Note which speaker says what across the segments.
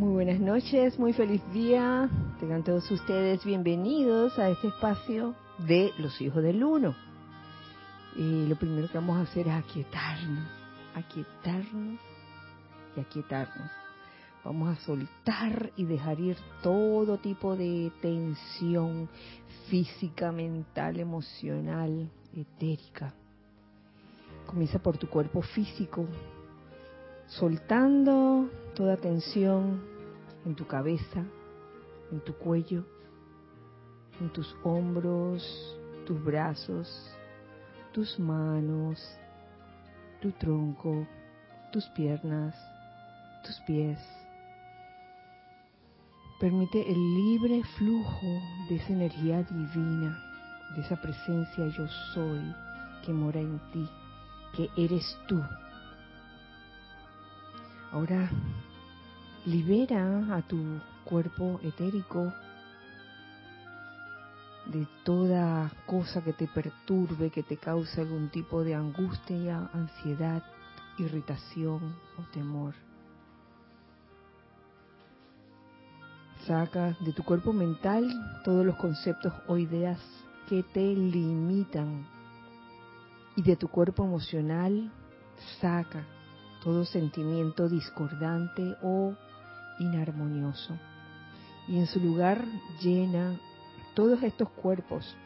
Speaker 1: Muy buenas noches, muy feliz día. Tengan todos ustedes bienvenidos a este espacio de los hijos del uno. Y lo primero que vamos a hacer es aquietarnos, aquietarnos y aquietarnos. Vamos a soltar y dejar ir todo tipo de tensión física, mental, emocional, etérica. Comienza por tu cuerpo físico, soltando toda tensión en tu cabeza, en tu cuello, en tus hombros, tus brazos, tus manos, tu tronco, tus piernas, tus pies. Permite el libre flujo de esa energía divina, de esa presencia yo soy que mora en ti, que eres tú. Ahora libera a tu cuerpo etérico de toda cosa que te perturbe, que te cause algún tipo de angustia, ansiedad, irritación o temor. Saca de tu cuerpo mental todos los conceptos o ideas que te limitan. Y de tu cuerpo emocional saca todo sentimiento discordante o inarmonioso. Y en su lugar llena todos estos cuerpos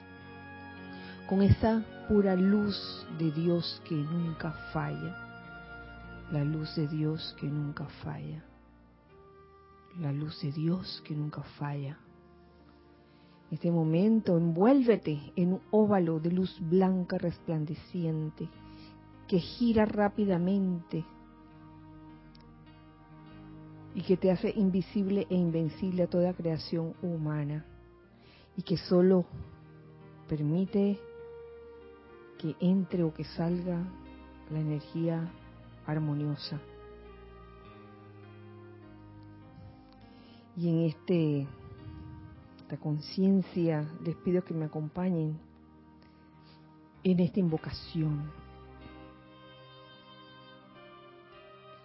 Speaker 1: con esa pura luz de Dios que nunca falla. La luz de Dios que nunca falla la luz de Dios que nunca falla. En este momento envuélvete en un óvalo de luz blanca resplandeciente que gira rápidamente y que te hace invisible e invencible a toda creación humana y que solo permite que entre o que salga la energía armoniosa. Y en este, esta conciencia les pido que me acompañen en esta invocación.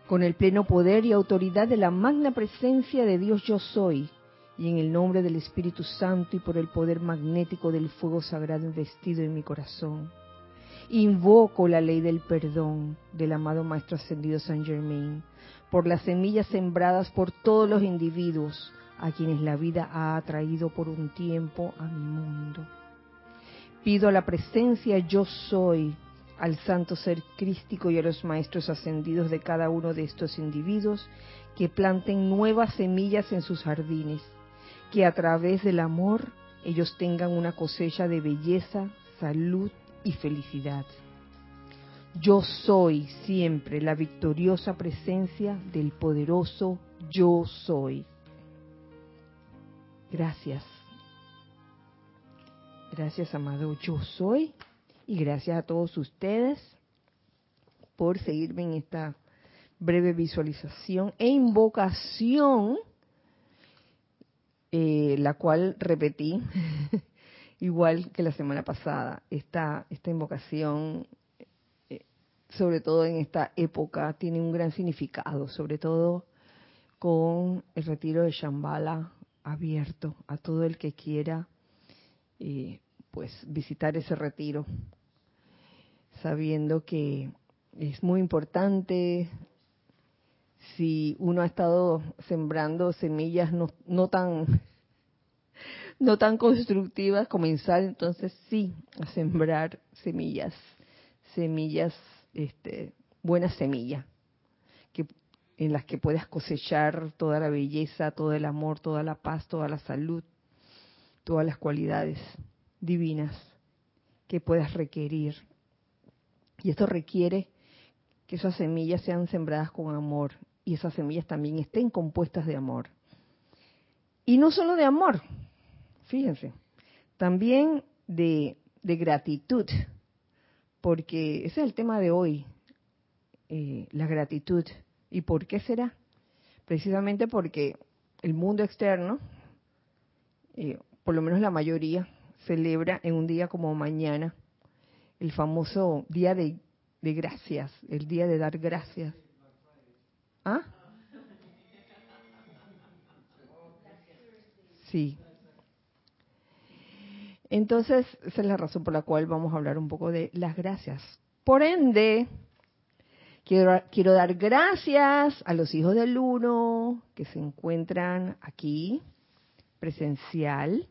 Speaker 1: Con el pleno poder y autoridad de la magna presencia de Dios yo soy, y en el nombre del Espíritu Santo y por el poder magnético del fuego sagrado investido en mi corazón, invoco la ley del perdón del amado Maestro Ascendido San Germain por las semillas sembradas por todos los individuos a quienes la vida ha traído por un tiempo a mi mundo. Pido la presencia yo soy al santo ser crístico y a los maestros ascendidos de cada uno de estos individuos que planten nuevas semillas en sus jardines, que a través del amor ellos tengan una cosecha de belleza, salud y felicidad. Yo soy siempre la victoriosa presencia del poderoso yo soy. Gracias. Gracias, amado yo soy. Y gracias a todos ustedes por seguirme en esta breve visualización e invocación, eh, la cual repetí igual que la semana pasada. Esta, esta invocación sobre todo en esta época, tiene un gran significado, sobre todo con el retiro de Shambhala abierto a todo el que quiera eh, pues visitar ese retiro, sabiendo que es muy importante si uno ha estado sembrando semillas no, no tan no tan constructivas, comenzar entonces sí a sembrar semillas, semillas este, buenas semillas que, en las que puedas cosechar toda la belleza, todo el amor, toda la paz, toda la salud, todas las cualidades divinas que puedas requerir. Y esto requiere que esas semillas sean sembradas con amor y esas semillas también estén compuestas de amor. Y no solo de amor, fíjense, también de, de gratitud porque ese es el tema de hoy, eh, la gratitud. ¿Y por qué será? Precisamente porque el mundo externo, eh, por lo menos la mayoría, celebra en un día como mañana el famoso día de, de gracias, el día de dar gracias. ¿Ah? Sí. Entonces, esa es la razón por la cual vamos a hablar un poco de las gracias. Por ende, quiero, quiero dar gracias a los hijos del uno que se encuentran aquí, presencial.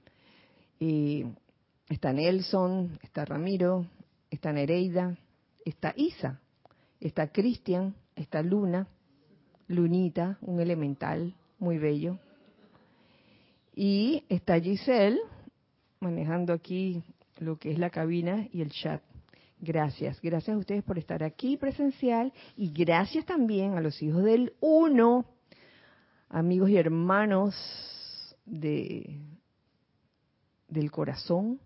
Speaker 1: está Nelson, está Ramiro, está Nereida, está Isa, está Cristian, está Luna, Lunita, un elemental muy bello. Y está Giselle manejando aquí lo que es la cabina y el chat. Gracias, gracias a ustedes por estar aquí presencial y gracias también a los hijos del uno, amigos y hermanos de del corazón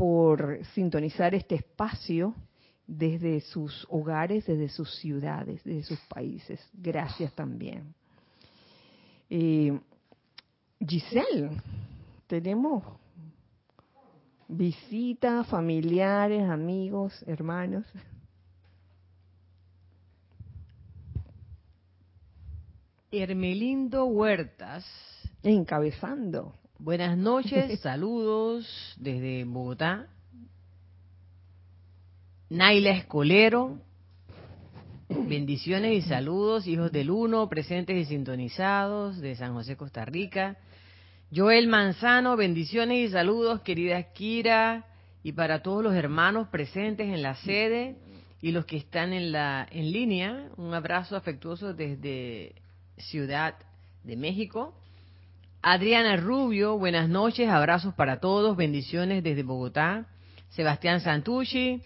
Speaker 1: por sintonizar este espacio desde sus hogares, desde sus ciudades, desde sus países. Gracias también. Eh, Giselle, tenemos visitas, familiares, amigos, hermanos.
Speaker 2: Hermelindo Huertas.
Speaker 1: Encabezando.
Speaker 2: Buenas noches, saludos desde Bogotá. Naila Escolero, bendiciones y saludos, hijos del uno, presentes y sintonizados de San José, Costa Rica. Joel Manzano, bendiciones y saludos, querida Kira, y para todos los hermanos presentes en la sede y los que están en la en línea, un abrazo afectuoso desde Ciudad de México. Adriana Rubio, buenas noches, abrazos para todos, bendiciones desde Bogotá. Sebastián Santucci,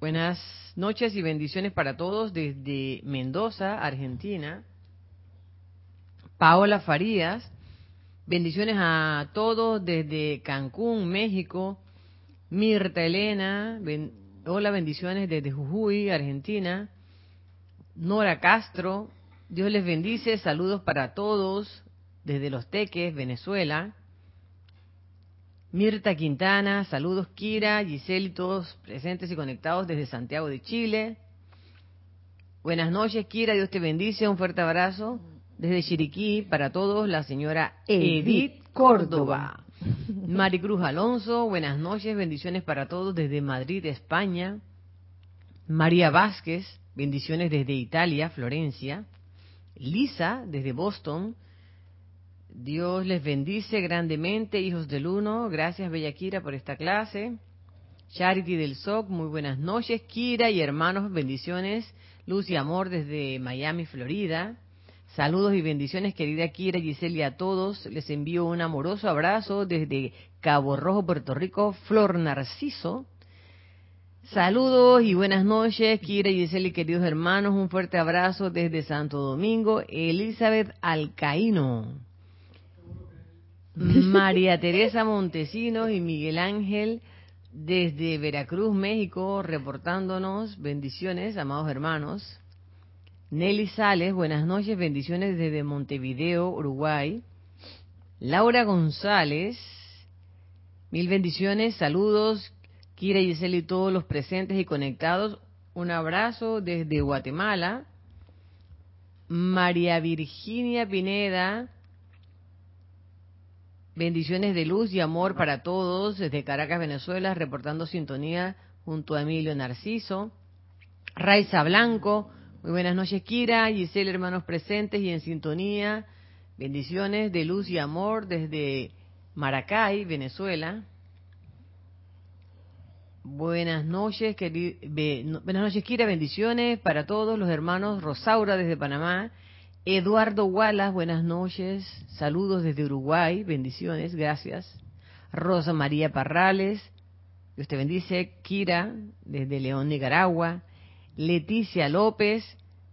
Speaker 2: buenas noches y bendiciones para todos desde Mendoza, Argentina. Paola Farías, bendiciones a todos desde Cancún, México. Mirta Elena, hola, bendiciones desde Jujuy, Argentina. Nora Castro, Dios les bendice, saludos para todos desde Los Teques, Venezuela. Mirta Quintana, saludos Kira, Giselle y todos presentes y conectados desde Santiago de Chile. Buenas noches Kira, Dios te bendice, un fuerte abrazo desde Chiriquí para todos, la señora Edith Córdoba. Maricruz Alonso, buenas noches, bendiciones para todos desde Madrid, España. María Vázquez, bendiciones desde Italia, Florencia. Lisa, desde Boston, Dios les bendice grandemente, hijos del uno. Gracias, Bella Kira, por esta clase. Charity del SOC, muy buenas noches. Kira y hermanos, bendiciones. Luz y amor desde Miami, Florida. Saludos y bendiciones, querida Kira, Giselle y a todos. Les envío un amoroso abrazo desde Cabo Rojo, Puerto Rico, Flor Narciso. Saludos y buenas noches, Kira, Giselle y queridos hermanos. Un fuerte abrazo desde Santo Domingo, Elizabeth Alcaíno. María Teresa Montesinos y Miguel Ángel desde Veracruz, México, reportándonos bendiciones, amados hermanos. Nelly Sales, buenas noches, bendiciones desde Montevideo, Uruguay. Laura González, mil bendiciones, saludos, Kira Giselle y todos los presentes y conectados. Un abrazo desde Guatemala. María Virginia Pineda, Bendiciones de luz y amor para todos desde Caracas, Venezuela, reportando sintonía junto a Emilio Narciso. Raiza Blanco, muy buenas noches Kira, Giselle, hermanos presentes y en sintonía. Bendiciones de luz y amor desde Maracay, Venezuela. Buenas noches, buenas noches Kira, bendiciones para todos los hermanos Rosaura desde Panamá Eduardo Wallace, buenas noches. Saludos desde Uruguay, bendiciones, gracias. Rosa María Parrales, Dios te bendice. Kira, desde León, Nicaragua. Leticia López,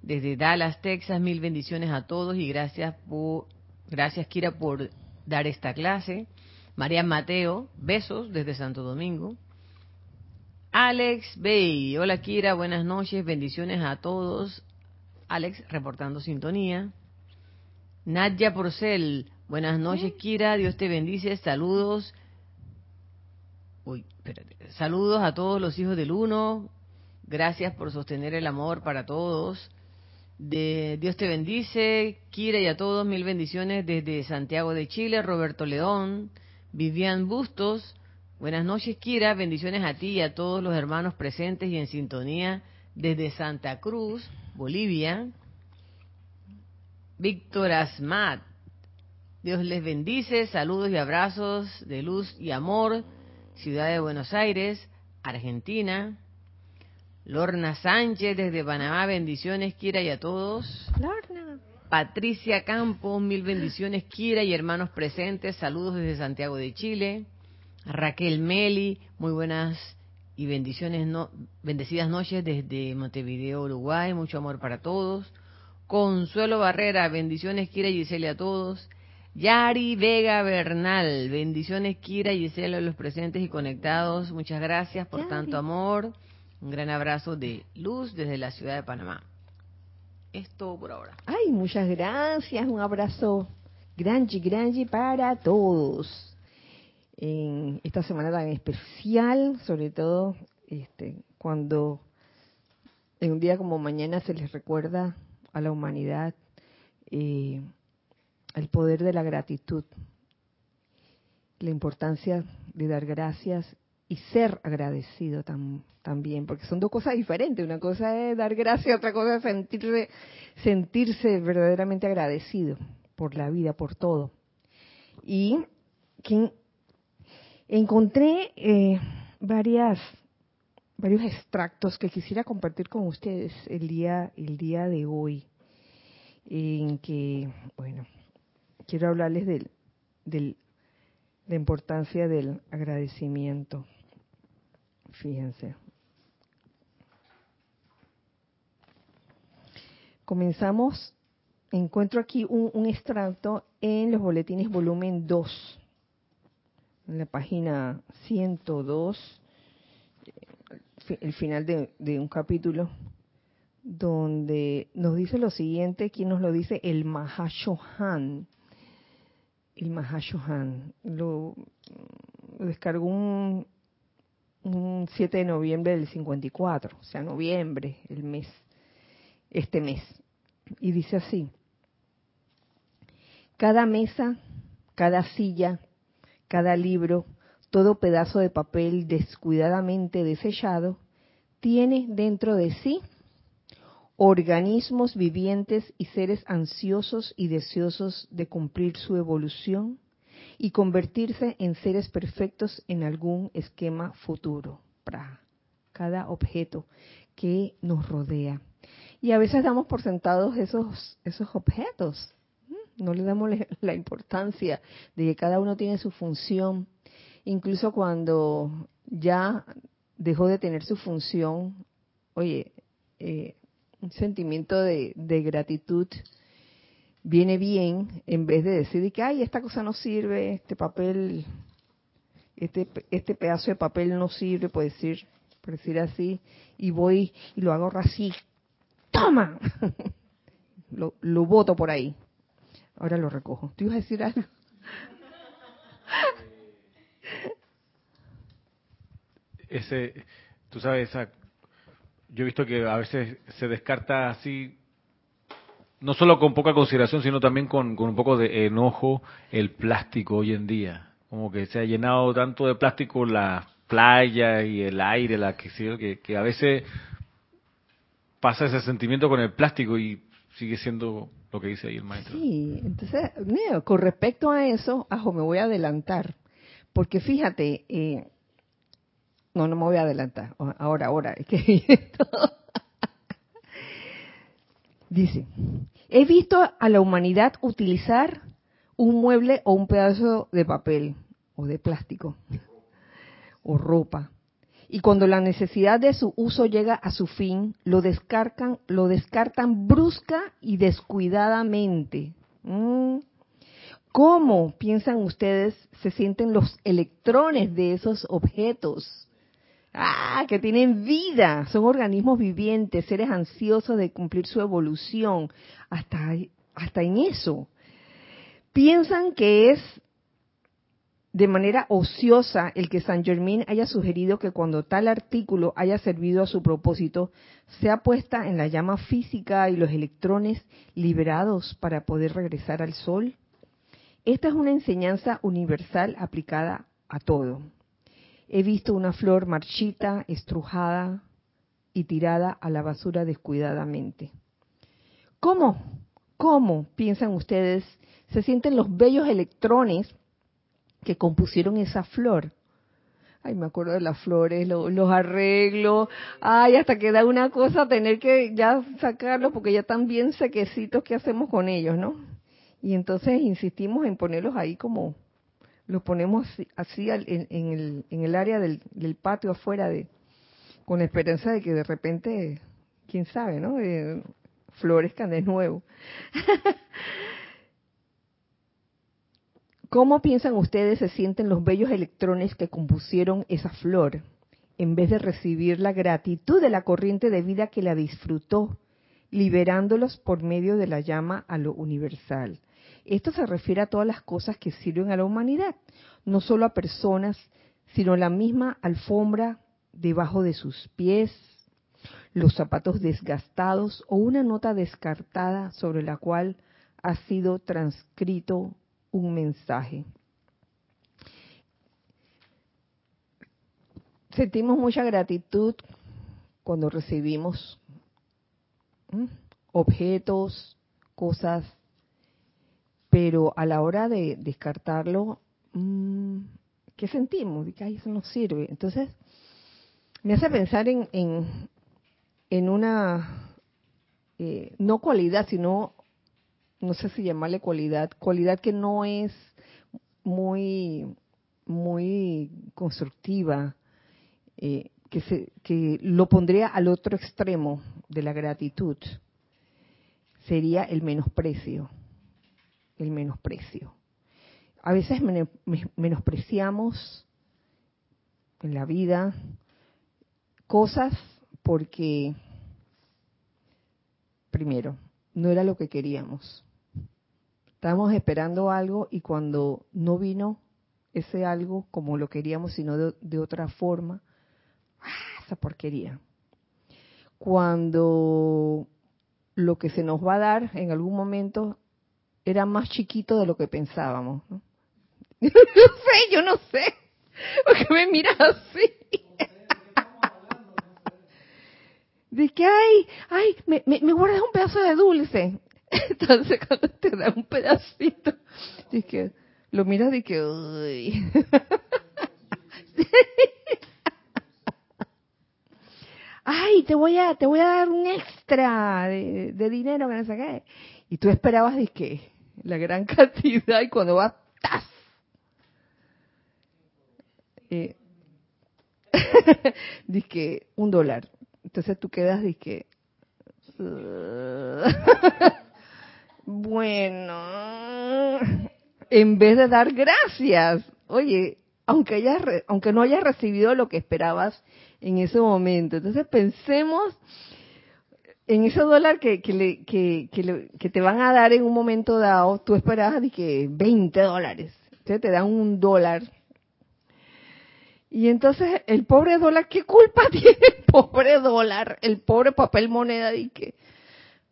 Speaker 2: desde Dallas, Texas, mil bendiciones a todos y gracias por, gracias Kira por dar esta clase. María Mateo, besos desde Santo Domingo. Alex Bay, hola Kira, buenas noches, bendiciones a todos. Alex reportando sintonía. Nadia Porcel, buenas noches Kira, Dios te bendice, saludos. Uy, espérate. Saludos a todos los hijos del uno, gracias por sostener el amor para todos. De Dios te bendice, Kira y a todos, mil bendiciones desde Santiago de Chile, Roberto León, Vivian Bustos, buenas noches Kira, bendiciones a ti y a todos los hermanos presentes y en sintonía desde Santa Cruz, Bolivia. Víctor Asmat, Dios les bendice, saludos y abrazos de luz y amor, Ciudad de Buenos Aires, Argentina. Lorna Sánchez desde Panamá, bendiciones, Kira y a todos.
Speaker 1: Lorna.
Speaker 2: Patricia Campos, mil bendiciones, Kira y hermanos presentes, saludos desde Santiago de Chile. Raquel Meli, muy buenas y bendiciones, no, bendecidas noches desde Montevideo, Uruguay, mucho amor para todos. Consuelo Barrera, bendiciones, Kira y Gisela a todos. Yari Vega Bernal, bendiciones, Kira y Gisela a los presentes y conectados, muchas gracias por tanto amor. Un gran abrazo de luz desde la ciudad de Panamá. Es todo por ahora.
Speaker 1: Ay, muchas gracias. Un abrazo grande, grande para todos. En esta semana tan especial, sobre todo este, cuando en un día como mañana se les recuerda a la humanidad eh, el poder de la gratitud, la importancia de dar gracias y ser agradecido también, porque son dos cosas diferentes. Una cosa es dar gracias, otra cosa es sentirse, sentirse verdaderamente agradecido por la vida, por todo. Y encontré eh, varias varios extractos que quisiera compartir con ustedes el día el día de hoy en que bueno quiero hablarles del, del la importancia del agradecimiento Fíjense. Comenzamos, encuentro aquí un, extracto en los boletines volumen 2, en la página 102, el final de, un capítulo, donde nos dice lo siguiente, aquí nos lo dice el Mahashohan. El Mahashohan lo, lo descargó un, un 7 de noviembre del 54, o sea, noviembre, el mes, este mes. Y dice así, cada mesa, cada silla, cada libro, todo pedazo de papel descuidadamente desechado, tiene dentro de sí organismos vivientes y seres ansiosos y deseosos de cumplir su evolución y convertirse en seres perfectos en algún esquema futuro para cada objeto que nos rodea. Y a veces damos por sentados esos, esos objetos. No le damos la importancia de que cada uno tiene su función. Incluso cuando ya dejó de tener su función, oye, eh, un sentimiento de, gratitud viene bien en vez de decir que, ay, esta cosa no sirve, este papel, este, este pedazo de papel no sirve, por decir, por decir así, y voy y lo hago así, ¡toma! lo, lo boto por ahí. Ahora lo recojo. ¿Tú ibas a decir algo?
Speaker 3: Ese, tú sabes, esa, yo he visto que a veces se descarta así no solo con poca consideración, sino también con, un poco de enojo el plástico hoy en día. Como que se ha llenado tanto de plástico la playa y el aire, la que, que, que a veces pasa ese sentimiento con el plástico y sigue siendo lo que dice ahí el maestro.
Speaker 1: Sí, entonces, con respecto a eso, ajo, me voy a adelantar, porque fíjate, eh, no, no me voy a adelantar, ahora, ahora, es que Dice, he visto a la humanidad utilizar un mueble o un pedazo de papel o de plástico o ropa. Y cuando la necesidad de su uso llega a su fin, lo descartan, lo descartan brusca y descuidadamente. Mm. ¿Cómo piensan ustedes se sienten los electrones de esos objetos? Ah, que tienen vida, son organismos vivientes, seres ansiosos de cumplir su evolución, hasta, hasta en eso. Piensan que es de manera ociosa el que San Germain haya sugerido que cuando tal artículo haya servido a su propósito, sea puesta en la llama física y los electrones liberados para poder regresar al Sol? Esta es una enseñanza universal aplicada a todo. He visto una flor marchita, estrujada y tirada a la basura descuidadamente. ¿Cómo? ¿Cómo, piensan ustedes, se sienten los bellos electrones que compusieron esa flor. Ay, me acuerdo de las flores, los arreglos. Ay, hasta que da una cosa tener que ya sacarlos porque ya están bien sequecitos. ¿Qué hacemos con ellos, no? Y entonces insistimos en ponerlos ahí como los ponemos así, en, el, en, el, área del, del, patio afuera de con la esperanza de que de repente, quién sabe, ¿no? Eh, florezcan de nuevo. ¿Cómo piensan ustedes se sienten los bellos electrones que compusieron esa flor, en vez de recibir la gratitud de la corriente de vida que la disfrutó, liberándolos por medio de la llama a lo universal? Esto se refiere a todas las cosas que sirven a la humanidad, no solo a personas, sino la misma alfombra debajo de sus pies, los zapatos desgastados o una nota descartada sobre la cual ha sido transcrito un mensaje. Sentimos mucha gratitud cuando recibimos objetos, cosas, pero a la hora de descartarlo, mm, ¿qué sentimos? que eso no sirve. Entonces, me hace pensar en, en, una, eh, no cualidad, sino no sé si llamarle cualidad, cualidad que no es muy, muy constructiva, eh, que, se, que lo pondría al otro extremo de la gratitud, sería el menosprecio, el menosprecio. A veces menospreciamos en la vida cosas porque, primero, no era lo que queríamos. Estábamos esperando algo y cuando no vino ese algo como lo queríamos, sino de, otra forma, ¡ah! esa porquería. Cuando lo que se nos va a dar en algún momento era más chiquito de lo que pensábamos. ¿no? sé, yo no sé. Porque me miras así. De que, ay, ay, me, me, me guardas un pedazo de dulce. Entonces cuando te da un pedacito, que lo miras y que, uy. Ay, te voy a, te voy a dar un extra de, dinero que no sé. Y tú esperabas de que la gran cantidad y cuando vas, ¡tas! Eh, que un dólar. Entonces tú quedas que bueno, en vez de dar gracias, oye, aunque, hayas, aunque no hayas recibido lo que esperabas en ese momento, entonces pensemos en ese dólar que, que, que, te van a dar en un momento dado, tú esperabas de que 20 dólares, entonces te dan un dólar. Y entonces el pobre dólar, ¿qué culpa tiene el pobre dólar, el pobre papel moneda de que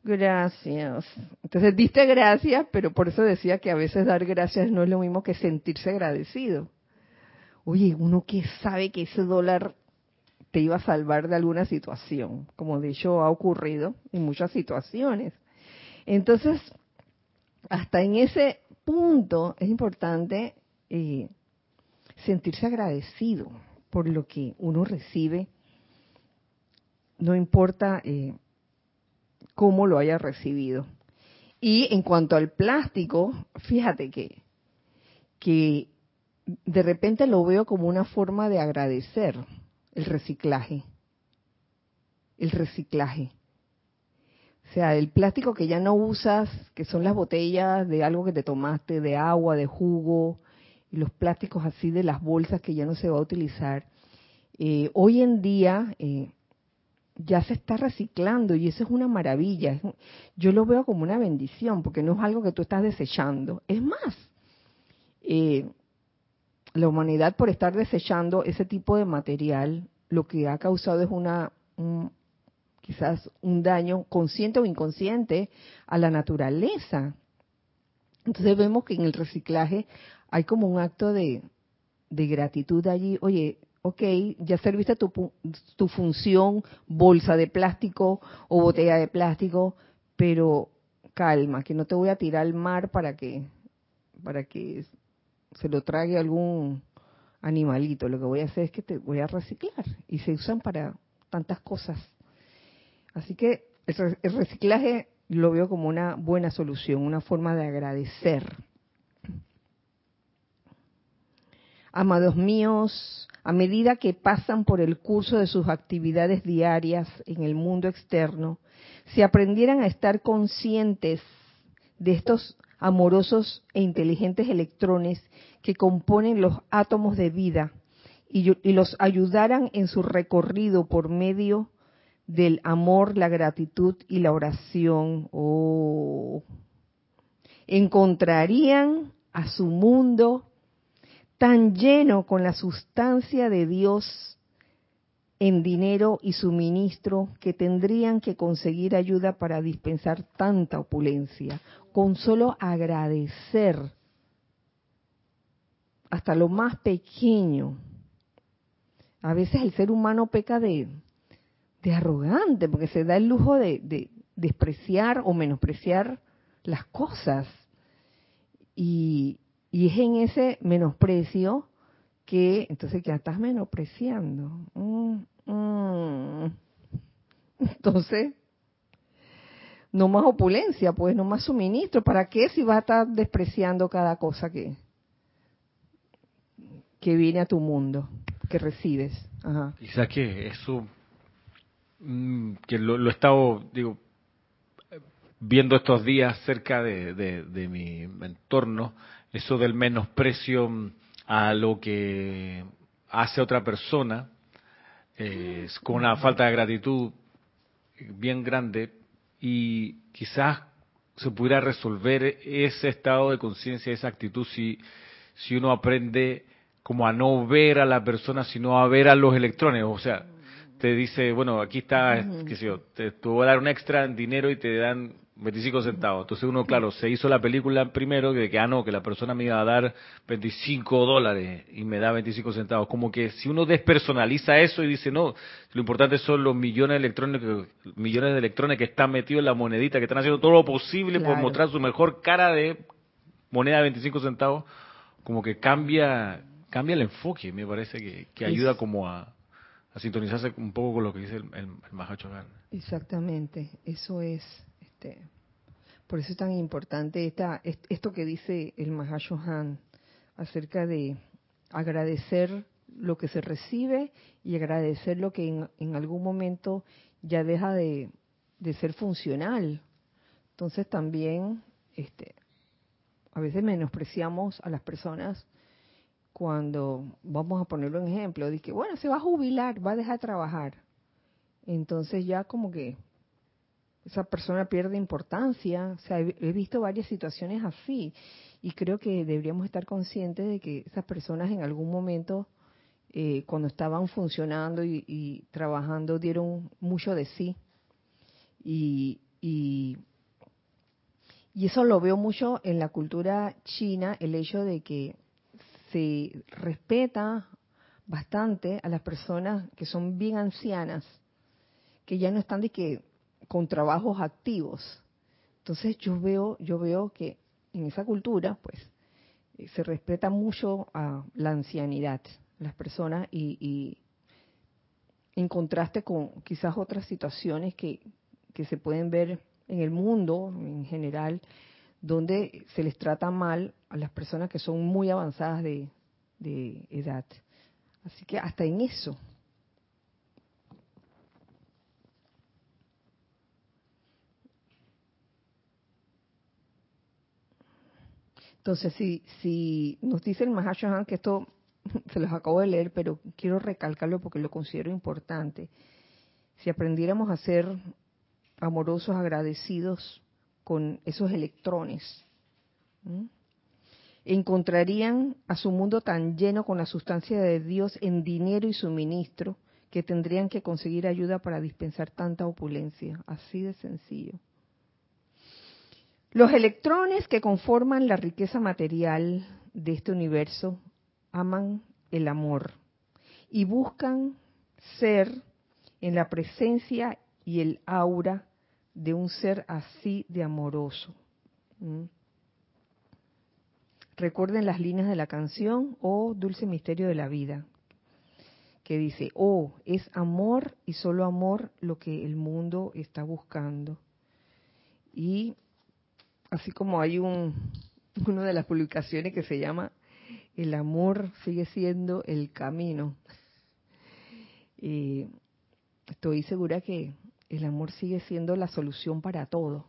Speaker 1: Gracias. Entonces diste gracias, pero por eso decía que a veces dar gracias no es lo mismo que sentirse agradecido. Oye, uno que sabe que ese dólar te iba a salvar de alguna situación, como de hecho ha ocurrido en muchas situaciones. Entonces, hasta en ese punto es importante eh, sentirse agradecido por lo que uno recibe, no importa eh, cómo lo haya recibido. Y en cuanto al plástico, fíjate que, que de repente lo veo como una forma de agradecer el reciclaje. El reciclaje. O sea, el plástico que ya no usas, que son las botellas de algo que te tomaste, de agua, de jugo, y los plásticos así de las bolsas que ya no se va a utilizar. Eh, hoy en día, eh, ya se está reciclando y eso es una maravilla. Yo lo veo como una bendición porque no es algo que tú estás desechando. Es más, eh, la humanidad por estar desechando ese tipo de material, lo que ha causado es una quizás un daño consciente o inconsciente a la naturaleza. Entonces vemos que en el reciclaje hay como un acto de gratitud allí. Oye, ok, ya serviste tu, función, bolsa de plástico o botella de plástico, pero calma, que no te voy a tirar al mar para que, para que se lo trague algún animalito. Lo que voy a hacer es que te voy a reciclar y se usan para tantas cosas. Así que el reciclaje lo veo como una buena solución, una forma de agradecer. Amados míos, a medida que pasan por el curso de sus actividades diarias en el mundo externo, si aprendieran a estar conscientes de estos amorosos e inteligentes electrones que componen los átomos de vida y, los ayudaran en su recorrido por medio del amor, la gratitud y la oración, oh, encontrarían a su mundo tan lleno con la sustancia de Dios en dinero y suministro que tendrían que conseguir ayuda para dispensar tanta opulencia, con solo agradecer hasta lo más pequeño. A veces el ser humano peca de, de arrogante, porque se da el lujo de, de despreciar o menospreciar las cosas. Y, y es en ese menosprecio que entonces ya estás menospreciando. Mm, mm. Entonces, no más opulencia, pues no más suministro. ¿Para qué si vas a estar despreciando cada cosa que, que viene a tu mundo, que recibes?
Speaker 3: Quizás que eso, mm, que lo, he estado, digo, viendo estos días cerca de, de mi entorno, eso del menosprecio mm, a lo que hace otra persona, es con una falta de gratitud bien grande y quizás se pudiera resolver ese estado de conciencia, esa actitud si, si uno aprende como a no ver a la persona, sino a ver a los electrones. O sea, te dice, bueno, aquí está, qué sé yo, te, te voy a dar un extra en dinero y te dan 25 centavos. Entonces uno, claro, se hizo la película primero de que, ah, no, que la persona me iba a dar 25 dólares y me da 25 centavos. Como que si uno despersonaliza eso y dice, no, lo importante son los millones de electrones, millones de electrones que están metidos en la monedita, que están haciendo todo lo posible por mostrar su mejor cara de moneda de 25 centavos, como que cambia, cambia el enfoque, me parece que, ayuda como a, sintonizarse un poco con lo que dice el, el, el
Speaker 1: Exactamente, eso es este, por eso es tan importante esta, esto que dice el Mahashohan acerca de agradecer lo que se recibe y agradecer lo que en, algún momento ya deja de, ser funcional. Entonces también este, a veces menospreciamos a las personas cuando, vamos a ponerlo en ejemplo, dice, bueno, se va a jubilar, va a dejar de trabajar. Entonces ya como que esa persona pierde importancia. O sea, he visto varias situaciones así y creo que deberíamos estar conscientes de que esas personas en algún momento, eh, cuando estaban funcionando y, trabajando, dieron mucho de sí. Y, y, y eso lo veo mucho en la cultura china, el hecho de que se respeta bastante a las personas que son bien ancianas, que ya no están de que con trabajos activos. Entonces yo veo, yo veo que en esa cultura, pues, eh, se respeta mucho a la ancianidad, las personas, y, en contraste con quizás otras situaciones que, que se pueden ver en el mundo en general, donde se les trata mal a las personas que son muy avanzadas de, de edad. Así que hasta en eso Entonces, si, si nos dice el Mahashohan, que esto se los acabo de leer, pero quiero recalcarlo porque lo considero importante. Si aprendiéramos a ser amorosos, agradecidos con esos electrones, encontrarían a su mundo tan lleno con la sustancia de Dios en dinero y suministro que tendrían que conseguir ayuda para dispensar tanta opulencia. Así de sencillo. Los electrones que conforman la riqueza material de este universo aman el amor y buscan ser en la presencia y el aura de un ser así de amoroso. ¿Mm? Recuerden las líneas de la canción, Oh dulce misterio de la vida, que dice, oh, es amor y solo amor lo que el mundo está buscando. Y así como hay un, una de las publicaciones que se llama El amor sigue siendo el camino. Y estoy segura que el amor sigue siendo la solución para todo.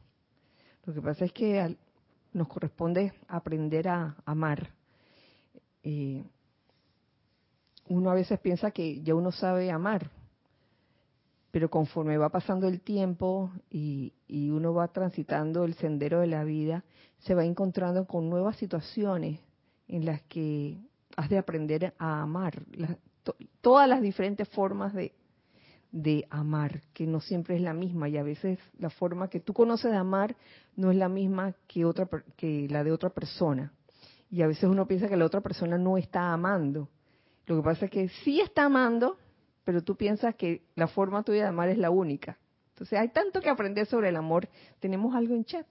Speaker 1: Lo que pasa es que nos corresponde aprender a amar. Uno a veces piensa que ya uno sabe amar, pero conforme va pasando el tiempo y, uno va transitando el sendero de la vida, se va encontrando con nuevas situaciones en las que has de aprender a amar, todas las diferentes formas de, de amar, que no siempre es la misma y a veces la forma que tú conoces de amar no es la misma que otra que la de otra persona. Y a veces uno piensa que la otra persona no está amando. Lo que pasa es que sí está amando, pero tú piensas que la forma tuya de amar es la única. Entonces hay tanto que aprender sobre el amor. Tenemos algo en chat.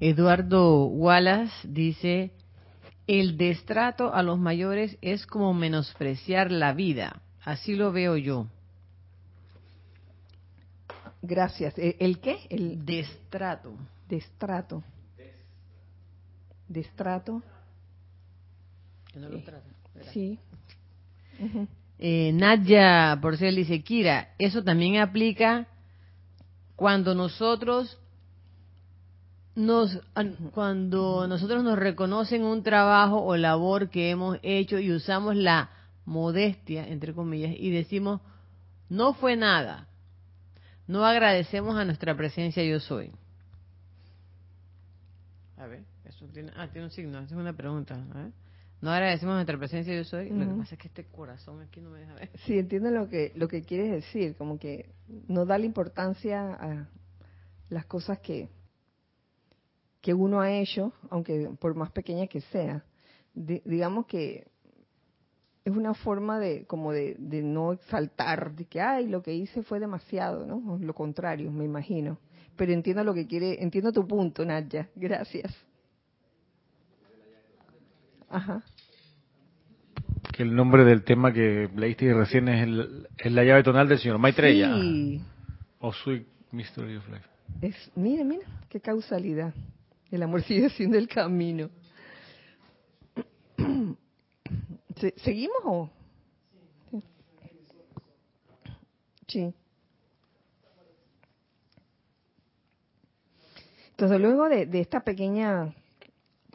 Speaker 2: Eduardo Wallace dice, el destrato a los mayores es como menospreciar la vida. Así lo veo yo.
Speaker 1: Gracias. ¿E-, ¿El qué?
Speaker 2: El destrato.
Speaker 1: Destrato. Destrato.
Speaker 2: No lo trata,
Speaker 1: sí.
Speaker 2: Eh, Nadia Porcel dice, Kira, eso también aplica cuando nosotros nos, cuando nosotros nos reconocen un trabajo o labor que hemos hecho y usamos la modestia, entre comillas, y decimos, no fue nada, no agradecemos a nuestra presencia yo soy. A ver, eso tiene, ah, tiene un signo, es una pregunta. No agradecemos nuestra presencia yo soy. Lo que pasa es que este corazón aquí no me deja ver.
Speaker 1: Sí, entiendo lo que, lo que quieres decir, como que no da la importancia a las cosas que, que uno ha hecho, aunque por más pequeña que sea. digamos que es una forma de como de, no exaltar, de que, ay, lo que hice fue demasiado, ¿no? Lo contrario, me imagino. Pero entiendo lo que quiere, entiendo tu punto, Nadia. Gracias. Ajá.
Speaker 3: Que el nombre del tema que leíste recién es, el, la llave tonal del señor Maitreya.
Speaker 1: Sí.
Speaker 3: O Sweet Mystery of Life.
Speaker 1: Es, mira, mira, qué causalidad. El amor sigue siendo el camino. ¿Seguimos o? Sí. Entonces, luego de, esta pequeña,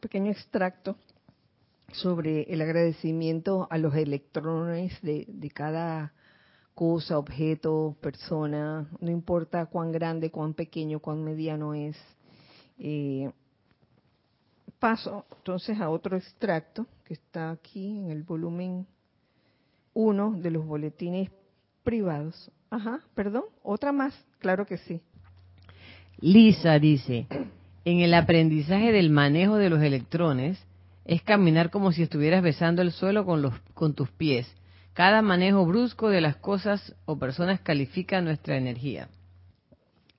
Speaker 1: pequeño extracto sobre el agradecimiento a los electrones de, de cada cosa, objeto, persona, no importa cuán grande, cuán pequeño, cuán mediano es, eh, paso entonces a otro extracto que está aquí en el volumen 1 de los boletines privados. Ajá, perdón, otra más, claro que sí.
Speaker 2: Lisa dice, en el aprendizaje del manejo de los electrones es caminar como si estuvieras besando el suelo con, los, con tus pies. Cada manejo brusco de las cosas o personas califica nuestra energía.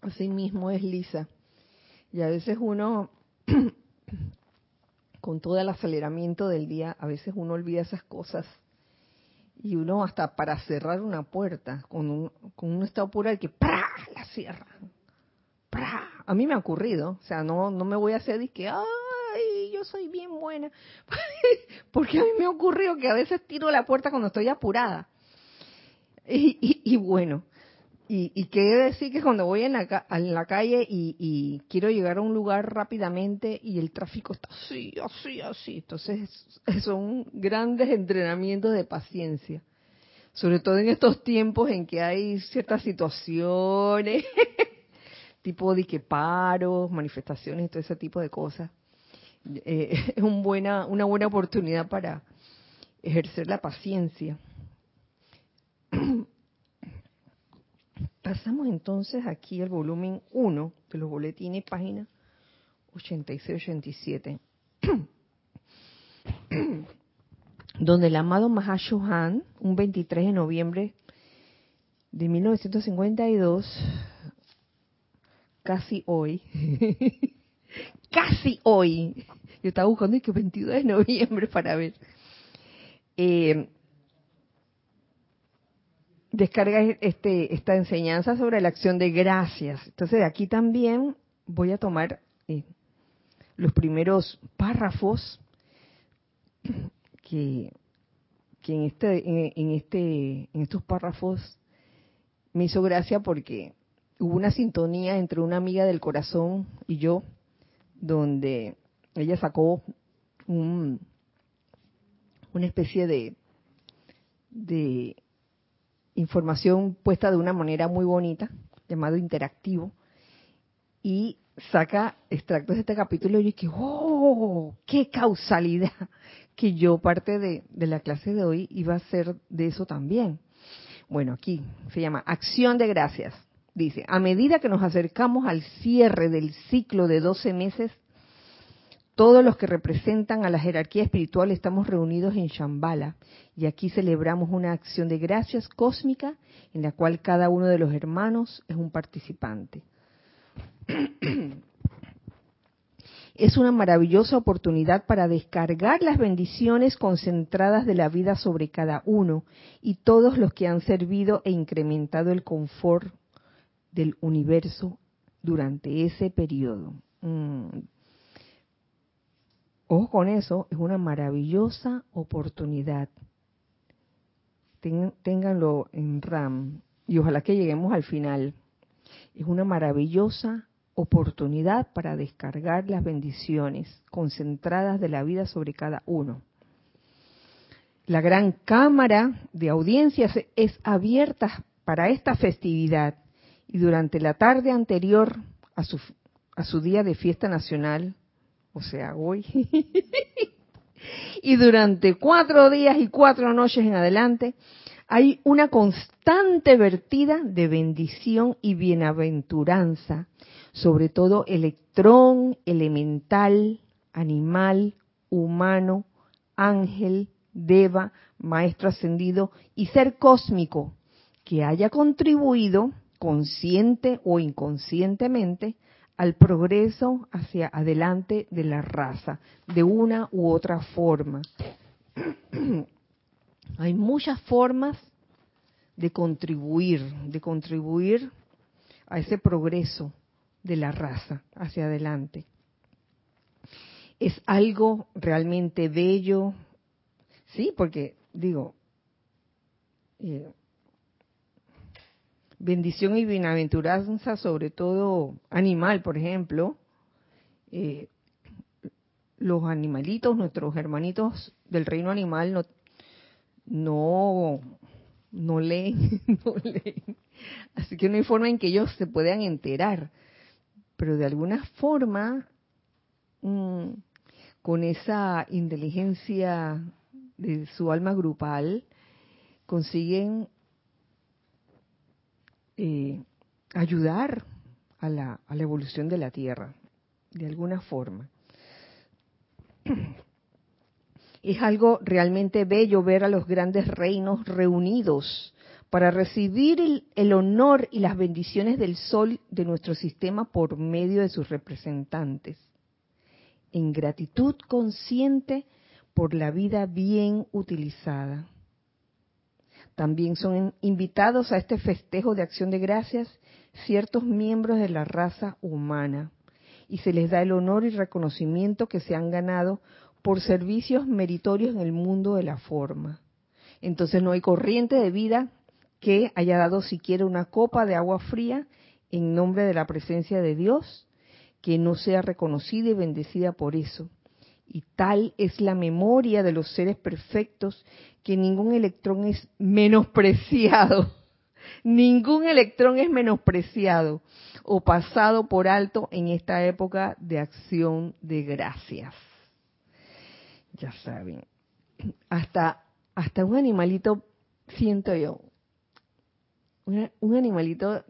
Speaker 1: Así mismo es Lisa. Y a veces uno con todo el aceleramiento del día, a veces uno olvida esas cosas. Y uno hasta para cerrar una puerta, con, un, con uno está apurado y que ¡pra! la cierra. ¡pra! A mí me ha ocurrido, o sea, no, no me voy a hacer de que, ay, yo soy bien buena. Porque a mí me ha ocurrido que a veces tiro la puerta cuando estoy apurada. y, y bueno, y, y qué decir que cuando voy en la, la calle y, quiero llegar a un lugar rápidamente y el tráfico está así, así, así. Entonces son grandes entrenamientos de paciencia. Sobre todo en estos tiempos en que hay ciertas situaciones tipo de que paros, manifestaciones y todo ese tipo de cosas. Eh, es un buena, una buena oportunidad para ejercer la paciencia. Pasamos entonces aquí al volumen 1 de los boletines, página 86-87, donde el amado Mahashohan, un 23 de noviembre de 1952, casi hoy, casi hoy, yo estaba buscando que 22 de noviembre para ver, eh, descarga este, esta enseñanza sobre la acción de gracias. Entonces, aquí también voy a tomar eh, los primeros párrafos que, que en, este, en, este, en estos párrafos me hizo gracia porque hubo una sintonía entre una amiga del corazón y yo, donde ella sacó un, una especie de, de información puesta de una manera muy bonita, llamado interactivo, y saca extractos de este capítulo y yo dije, ¡oh! ¡Qué causalidad! Que yo parte de, de la clase de hoy iba a ser de eso también. Bueno, aquí se llama Acción de Gracias. Dice, a medida que nos acercamos al cierre del ciclo de 12 meses, todos los que representan a la jerarquía espiritual estamos reunidos en Shambhala y aquí celebramos una acción de gracias cósmica en la cual cada uno de los hermanos es un participante. Es una maravillosa oportunidad para descargar las bendiciones concentradas de la vida sobre cada uno y todos los que han servido e incrementado el confort del universo durante ese periodo. Mm. Ojo con eso, es una maravillosa oportunidad. ténganlo en RAM y ojalá que lleguemos al final. Es una maravillosa oportunidad para descargar las bendiciones concentradas de la vida sobre cada uno. La gran cámara de audiencias es abierta para esta festividad y durante la tarde anterior a su, a su día de fiesta nacional, o sea, hoy, y durante cuatro días y cuatro noches en adelante, hay una constante vertida de bendición y bienaventuranza sobre todo electrón, elemental, animal, humano, ángel, deva, maestro ascendido y ser cósmico que haya contribuido consciente o inconscientemente al progreso hacia adelante de la raza, de una u otra forma. Hay muchas formas de contribuir, de contribuir a ese progreso de la raza hacia adelante. Es algo realmente bello, sí, porque digo, eh, bendición y bienaventuranza, sobre todo animal, por ejemplo, eh, los animalitos, nuestros hermanitos del reino animal no, no, no leen, no leen. Así que no hay forma en que ellos se puedan enterar pero de alguna forma, mm, con esa inteligencia de su alma grupal, consiguen eh, ayudar a la, a la evolución de la Tierra, de alguna forma. Es algo realmente bello ver a los grandes reinos reunidos para recibir el, honor y las bendiciones del sol de nuestro sistema por medio de sus representantes, en gratitud consciente por la vida bien utilizada. También son invitados a este festejo de acción de gracias ciertos miembros de la raza humana y se les da el honor y reconocimiento que se han ganado por servicios meritorios en el mundo de la forma. Entonces no hay corriente de vida que haya dado siquiera una copa de agua fría en nombre de la presencia de Dios, que no sea reconocida y bendecida por eso. Y tal es la memoria de los seres perfectos que ningún electrón es menospreciado Ningún electrón es menospreciado o pasado por alto en esta época de acción de gracias. Ya saben, hasta, hasta un animalito, siento yo, un animalito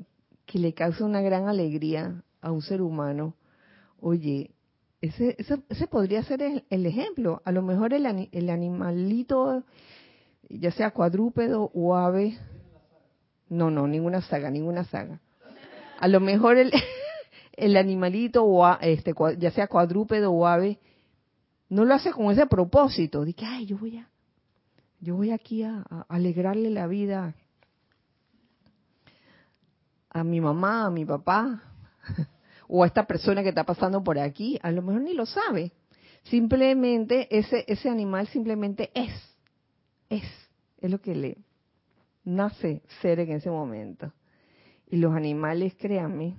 Speaker 1: que le causa una gran alegría a un ser humano, oye, ese, ese, podría ser el, ejemplo. A lo mejor el, el animalito, ya sea cuadrúpedo o ave, no, no, ninguna saga, ninguna saga. A lo mejor el, animalito, o este, ya sea cuadrúpedo o ave, no lo hace con ese propósito. Que, ay, yo voy a, yo voy aquí a, alegrarle la vida a mi mamá, a mi papá, o a esta persona que está pasando por aquí. A lo mejor ni lo sabe. Simplemente ese, ese animal simplemente es, es, es lo que le, nace ser en ese momento. Y los animales, créanme,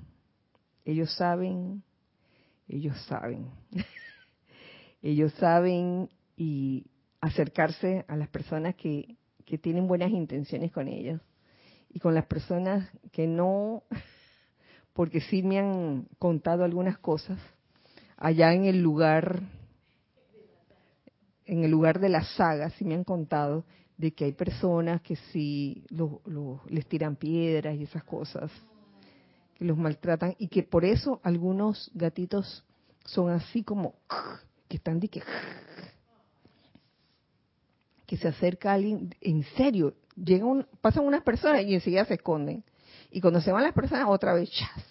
Speaker 1: ellos saben, ellos saben, ellos saben y acercarse a las personas que, que tienen buenas intenciones con ellos y con las personas que no, porque sí me han contado algunas cosas allá en el lugar, en el lugar de la saga, sí me han contado de que hay personas que sí les tiran piedras y esas cosas, que los maltratan y que por eso algunos gatitos son así como que están de que que se acerca a alguien en serio, llegan pasan unas personas y enseguida se esconden y cuando se van las personas otra vez chas.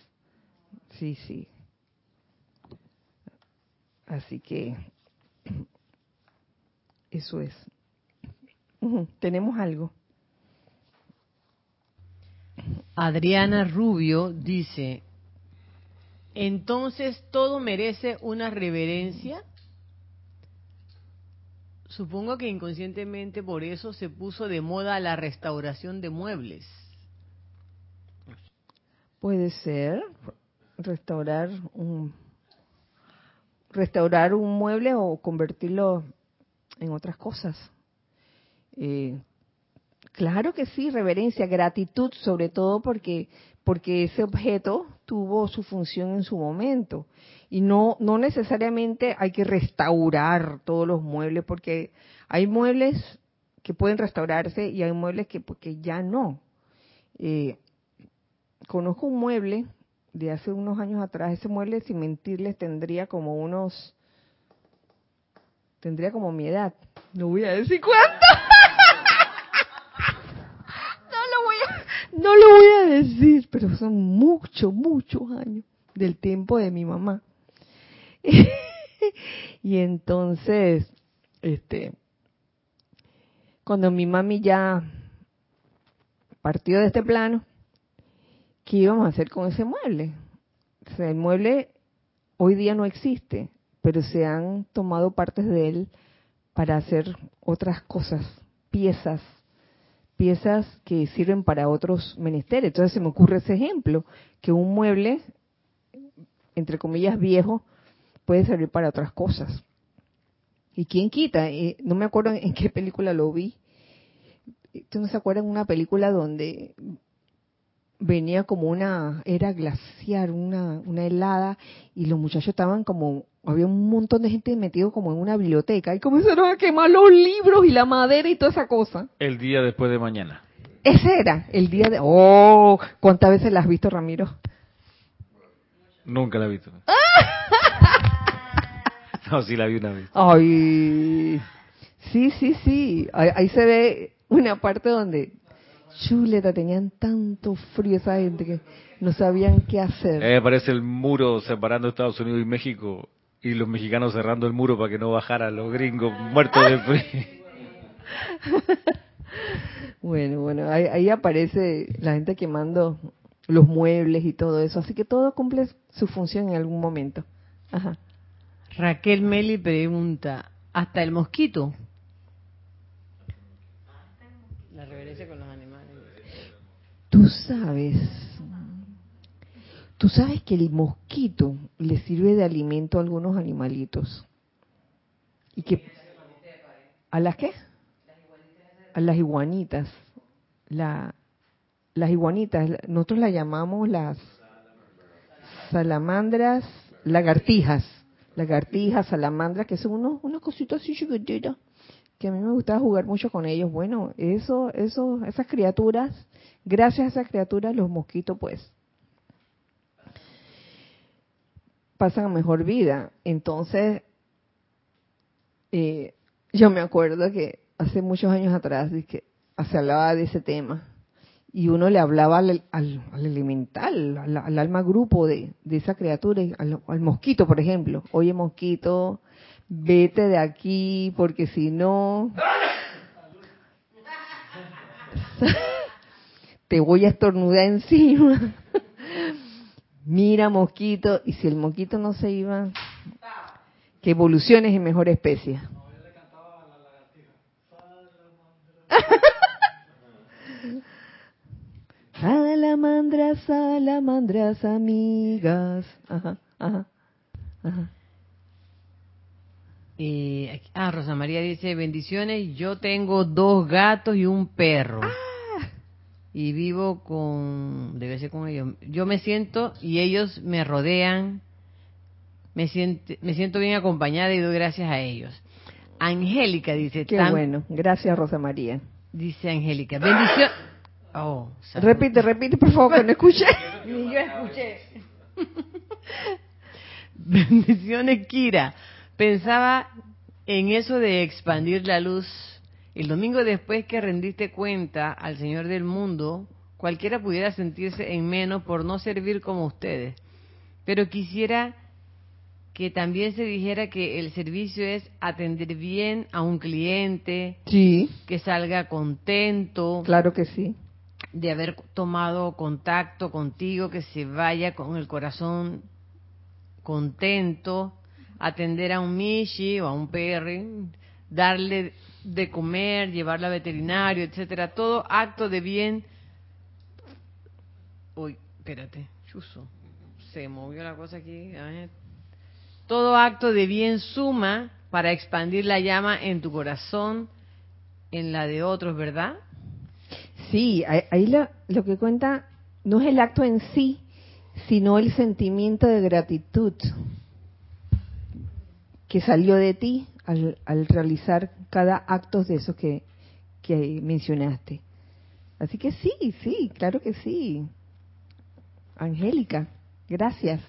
Speaker 1: Sí, sí. Así que eso es. Tenemos algo.
Speaker 2: Adriana Rubio dice, entonces todo merece una reverencia. Supongo que inconscientemente por eso se puso de moda la restauración de muebles.
Speaker 1: Puede ser restaurar un restaurar un mueble o convertirlo en otras cosas. Eh, claro que sí, reverencia, gratitud, sobre todo porque porque ese objeto tuvo su función en su momento y no no necesariamente hay que restaurar todos los muebles porque hay muebles que pueden restaurarse y hay muebles que porque ya no. Eh, conozco un mueble de hace unos años atrás. Ese mueble, sin mentirles, tendría como unos tendría como mi edad. No voy a decir cuánto. no lo voy a decir, pero son muchos, muchos años del tiempo de mi mamá. y entonces, este, cuando mi mami ya partió de este plano, ¿qué íbamos a hacer con ese mueble? O sea, el mueble hoy día no existe, pero se han tomado partes de él para hacer otras cosas, piezas piezas que sirven para otros menesteres. Entonces se me ocurre ese ejemplo, que un mueble, entre comillas, viejo, puede servir para otras cosas. ¿Y quién quita? No me acuerdo en qué película lo vi. ¿Tú no se acuerdas en una película donde venía como una era glaciar, una, una helada, y los muchachos estaban como, había un montón de gente metido como en una biblioteca, y comenzaron a quemar los libros y la madera y toda esa cosa.
Speaker 3: El día después de mañana.
Speaker 1: Ese era, el día de... ¡Oh! ¿Cuántas veces la has visto, Ramiro?
Speaker 3: Nunca la he visto. no, sí la vi una vez.
Speaker 1: Ay, sí, sí, sí. ahí se ve una parte donde chuleta, tenían tanto frío esa gente que no sabían qué hacer.
Speaker 3: Eh, parece el muro separando Estados Unidos y México y los mexicanos cerrando el muro para que no bajaran los gringos muertos de frío.
Speaker 1: bueno, bueno, ahí, aparece la gente quemando los muebles y todo eso, así que todo cumple su función en algún momento. Ajá.
Speaker 2: Raquel Meli pregunta, ¿hasta el mosquito? La reverencia con los animales.
Speaker 1: Tú sabes, tú sabes que el mosquito le sirve de alimento a algunos animalitos. Y que ¿A las qué? A las iguanitas. La las iguanitas, nosotros las llamamos las salamandras, lagartijas, lagartijas, salamandras, que son unos, unas cositas así chiquititas, que a mí me gustaba jugar mucho con ellos. Bueno, eso, eso, esas criaturas, gracias a esas criaturas, los mosquitos, pues, pasan a mejor vida. Entonces, eh, yo me acuerdo que hace muchos años atrás que se hablaba de ese tema y uno le hablaba al, al, elemental, al, alma grupo de, esa criatura, al, al, mosquito, por ejemplo. Oye, mosquito, vete de aquí porque si no... te voy a estornudar encima. Mira, mosquito, y si el mosquito no se iba, que evoluciones en mejor especie. salamandras, salamandras amigas. Ajá, ajá, ajá.
Speaker 2: Eh, ah, Rosa María dice, bendiciones, yo tengo dos gatos y un perro. Ah. Y vivo con, debe ser con ellos. Yo me siento y ellos me rodean. Me siento, me siento bien acompañada y doy gracias a ellos. Angélica dice.
Speaker 1: Qué bueno, gracias Rosa María.
Speaker 2: Dice Angélica, bendición. Oh,
Speaker 1: repite, repite, por favor, que no escuché.
Speaker 2: Ni yo escuché. Bendiciones, Kira. Pensaba en eso de expandir la luz. El domingo después que rendiste cuenta al Señor del mundo, cualquiera pudiera sentirse en menos por no servir como ustedes. Pero quisiera que también se dijera que el servicio es atender bien a un cliente,
Speaker 1: sí.
Speaker 2: que salga contento.
Speaker 1: Claro que sí.
Speaker 2: De haber tomado contacto contigo, que se vaya con el corazón contento, atender a un Mishi o a un Perry, darle de comer, llevarlo a veterinario, etcétera, todo acto de bien. Uy, espérate, chuso, se movió la cosa aquí. Todo acto de bien suma para expandir la llama en tu corazón, en la de otros, ¿verdad?
Speaker 1: Sí, ahí lo que cuenta no es el acto en sí, sino el sentimiento de gratitud que salió de ti al, realizar cada acto de esos que, que mencionaste. Así que sí, sí, claro que sí. Angélica, gracias.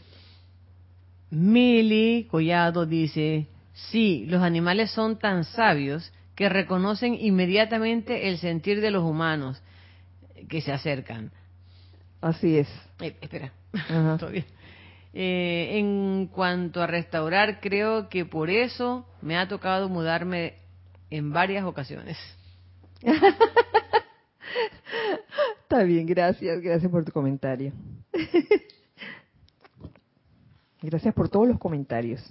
Speaker 2: Mili Collado dice, sí, los animales son tan sabios que reconocen inmediatamente el sentir de los humanos que se acercan.
Speaker 1: Así es.
Speaker 2: Eh, espera, Eh, en cuanto a restaurar, creo que por eso me ha tocado mudarme en varias ocasiones.
Speaker 1: Está bien, gracias, gracias por tu comentario. Gracias por todos los comentarios.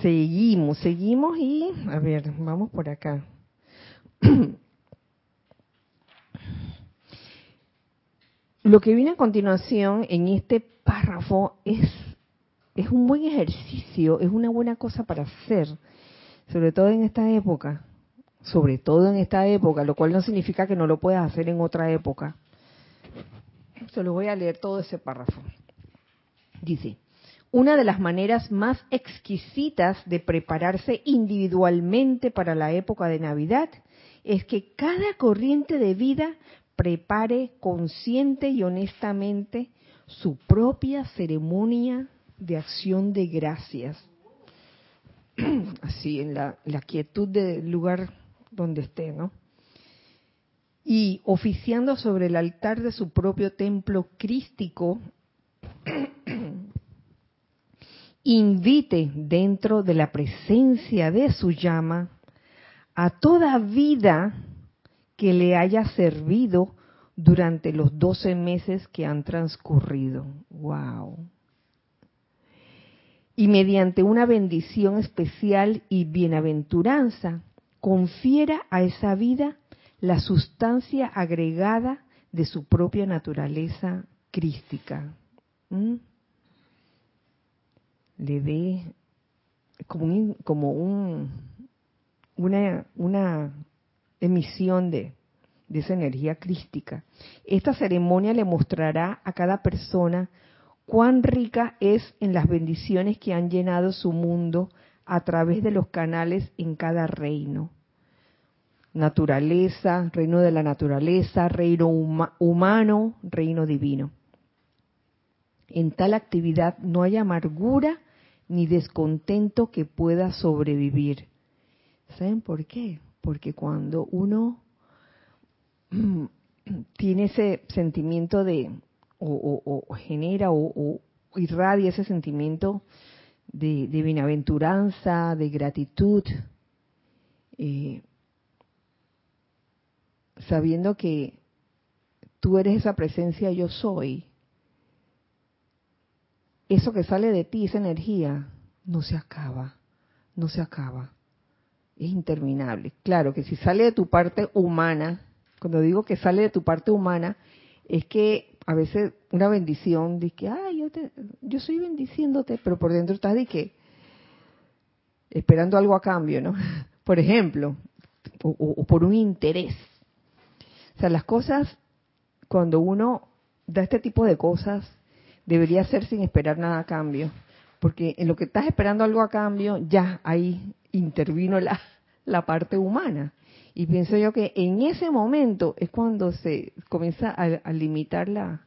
Speaker 1: Seguimos, seguimos y, a ver, vamos por acá. Lo que viene a continuación en este párrafo es, es un buen ejercicio, es una buena cosa para hacer, sobre todo en esta época, sobre todo en esta época, lo cual no significa que no lo puedas hacer en otra época. Se lo voy a leer todo ese párrafo. Dice, una de las maneras más exquisitas de prepararse individualmente para la época de Navidad es que cada corriente de vida prepare consciente y honestamente su propia ceremonia de acción de gracias. Así, en la, quietud del lugar donde esté, ¿no? Y oficiando sobre el altar de su propio templo crístico, invite dentro de la presencia de su llama a toda vida que le haya servido durante los 12 meses que han transcurrido. ¡Wow! Y mediante una bendición especial y bienaventuranza, confiera a esa vida la sustancia agregada de su propia naturaleza crística. ¿Mm? Le dé como, como un, una, una emisión de, esa energía crística. Esta ceremonia le mostrará a cada persona cuán rica es en las bendiciones que han llenado su mundo a través de los canales en cada reino. Naturaleza, reino de la naturaleza, reino humano, reino divino. En tal actividad no hay amargura ni descontento que pueda sobrevivir. ¿Saben por qué? Porque cuando uno tiene ese sentimiento de, o, genera o, irradia ese sentimiento de, bienaventuranza, de gratitud, eh, sabiendo que tú eres esa presencia yo soy, eso que sale de ti, esa energía, no se acaba, no se acaba. Es interminable. Claro que si sale de tu parte humana, cuando digo que sale de tu parte humana, es que a veces una bendición, de que, ay, yo, te, yo estoy bendiciéndote, pero por dentro estás de que esperando algo a cambio, ¿no? Por ejemplo, o, o por un interés. O sea, las cosas, cuando uno da este tipo de cosas, debería ser sin esperar nada a cambio, porque en lo que estás esperando algo a cambio, ya ahí intervino la, la parte humana. Y pienso yo que en ese momento es cuando se comienza a, limitar la,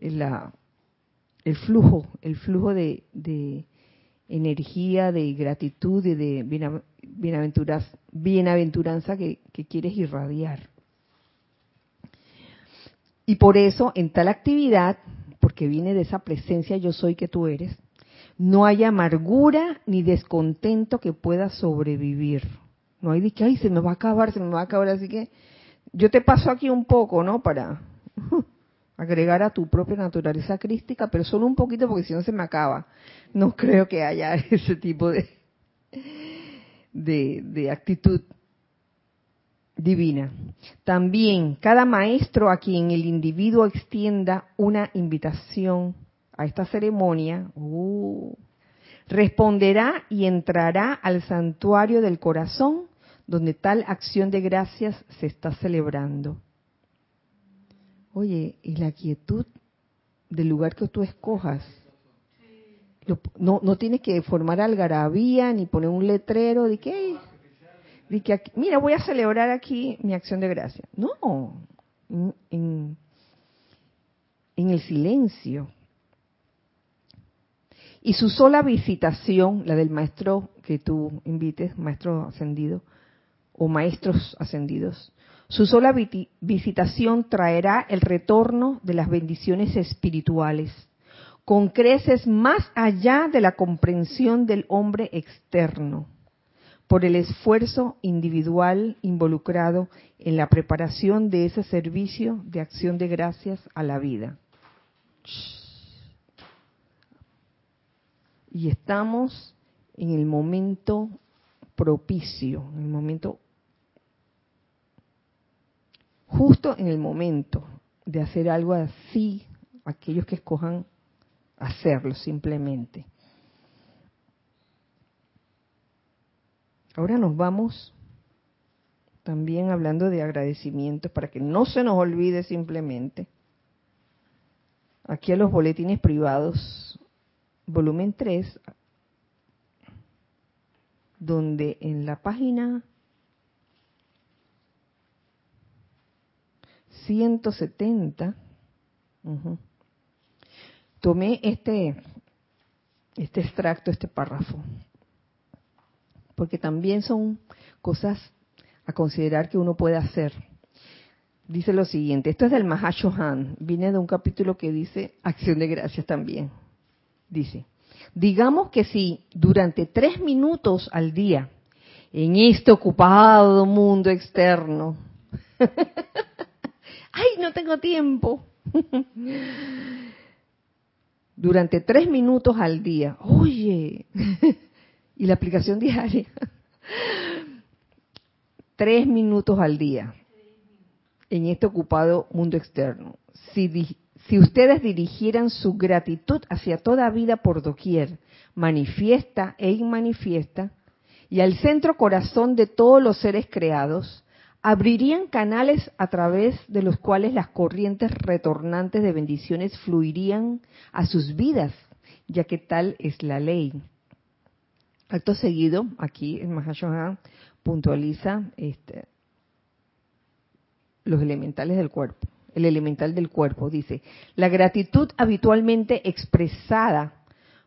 Speaker 1: el flujo, el flujo de, de energía, de gratitud y de bienaventuranza que, que quieres irradiar. Y por eso en tal actividad porque viene de esa presencia yo soy que tú eres, no hay amargura ni descontento que pueda sobrevivir. No hay de que, ay, se me va a acabar, se me va a acabar. Así que yo te paso aquí un poco, ¿no? Para agregar a tu propia naturaleza crística, pero solo un poquito porque si no se me acaba. No creo que haya ese tipo de, de, de actitud divina. También cada maestro a quien el individuo extienda una invitación a esta ceremonia, uh, responderá y entrará al santuario del corazón donde tal acción de gracias se está celebrando. Oye, y la quietud del lugar que tú escojas. no, no tienes que formar algarabía ni poner un letrero de que que mira, voy a celebrar aquí mi acción de gracia. No, en, en el silencio. Y su sola visitación, la del maestro que tú invites, maestro ascendido o maestros ascendidos, su sola visitación traerá el retorno de las bendiciones espirituales, con creces más allá de la comprensión del hombre externo por el esfuerzo individual involucrado en la preparación de ese servicio de acción de gracias a la vida. Y estamos en el momento propicio, en el momento, justo en el momento de hacer algo así, aquellos que escojan hacerlo simplemente. Ahora nos vamos también hablando de agradecimientos para que no se nos olvide simplemente. Aquí a los boletines privados, volumen 3, donde en la página 170 tomé este este extracto, este párrafo porque también son cosas a considerar que uno puede hacer. Dice lo siguiente, esto es del Mahashohan, viene de un capítulo que dice acción de gracias también. Dice, digamos que si durante tres minutos al día, en este ocupado mundo externo, ay, no tengo tiempo, durante tres minutos al día, oye, y la aplicación diaria. Tres minutos al día en este ocupado mundo externo. Si, si ustedes dirigieran su gratitud hacia toda vida por doquier, manifiesta e inmanifiesta, y al centro corazón de todos los seres creados, abrirían canales a través de los cuales las corrientes retornantes de bendiciones fluirían a sus vidas, ya que tal es la ley. Acto seguido, aquí el Mahashohan puntualiza este, los elementales del cuerpo. El elemental del cuerpo dice, la gratitud habitualmente expresada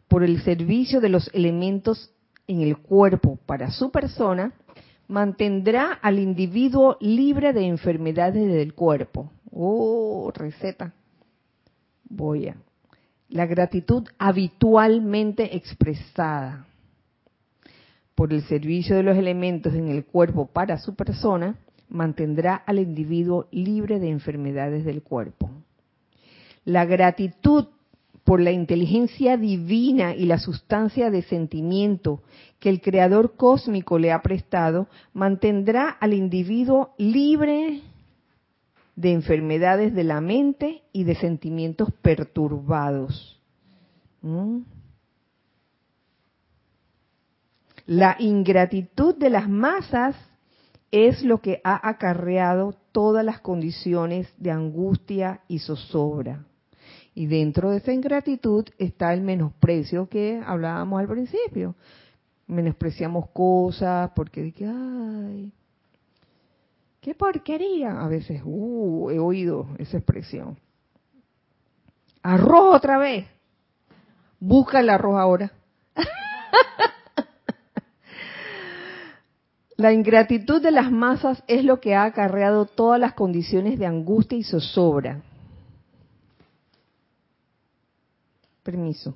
Speaker 1: por el servicio de los elementos en el cuerpo para su persona mantendrá al individuo libre de enfermedades del cuerpo. Oh, receta. Voy a. La gratitud habitualmente expresada por el servicio de los elementos en el cuerpo para su persona mantendrá al individuo libre de enfermedades del cuerpo. La gratitud por la inteligencia divina y la sustancia de sentimiento que el Creador cósmico le ha prestado, mantendrá al individuo libre de enfermedades de la mente y de sentimientos perturbados. ¿Mm? La ingratitud de las masas es lo que ha acarreado todas las condiciones de angustia y zozobra. Y dentro de esa ingratitud está el menosprecio que hablábamos al principio. Menospreciamos cosas porque dije, ay, qué porquería. A veces, uh, he oído esa expresión. Arroz otra vez. Busca el arroz ahora. La ingratitud de las masas es lo que ha acarreado todas las condiciones de angustia y zozobra. Permiso.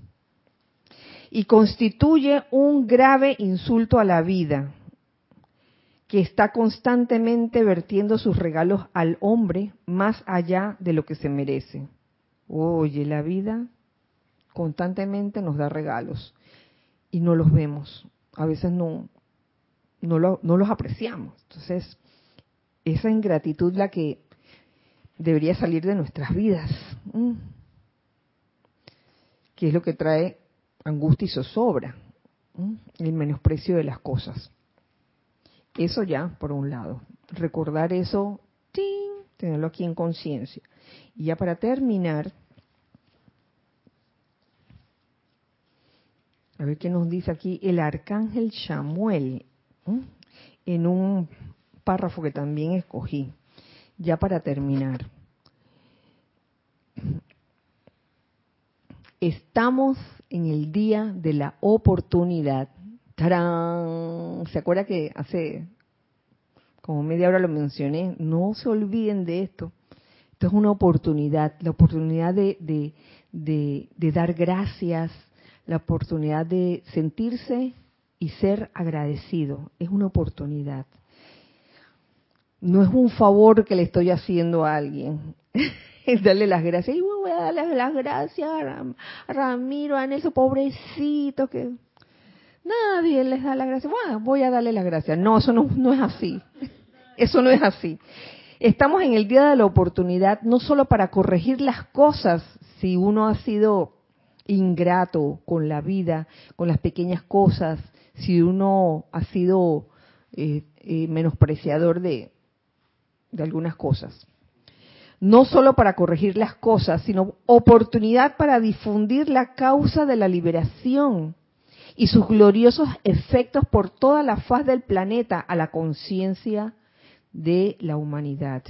Speaker 1: Y constituye un grave insulto a la vida, que está constantemente vertiendo sus regalos al hombre más allá de lo que se merece. Oye, la vida constantemente nos da regalos y no los vemos. A veces no, no, los apreciamos. Entonces, esa ingratitud la que debería salir de nuestras vidas, que es lo que trae angustia y zozobra, el menosprecio de las cosas. Eso ya, por un lado. Recordar eso, tenerlo aquí en conciencia. Y ya para terminar, a ver qué nos dice aquí el arcángel Samuel en un párrafo que también escogí, ya para terminar. Estamos en el día de la oportunidad. ¿Se acuerda que hace como media hora lo mencioné? No se olviden de esto. Esto es una oportunidad, la oportunidad de, de dar gracias, la oportunidad de sentirse y ser agradecido. Es una oportunidad. No es un favor que le estoy haciendo a alguien. es darle las gracias. Y voy a darle las gracias a Ramiro, a Nelson, pobrecito, que nadie les da las gracias. Bueno, voy a darle las gracias. No, eso no, no es así. Eso no es así. Estamos en el día de la oportunidad no solo para corregir las cosas si uno ha sido ingrato con la vida, con las pequeñas cosas, si uno ha sido eh, eh, menospreciador de, de algunas cosas. No solo para corregir las cosas, sino oportunidad para difundir la causa de la liberación y sus gloriosos efectos por toda la faz del planeta a la conciencia de la humanidad.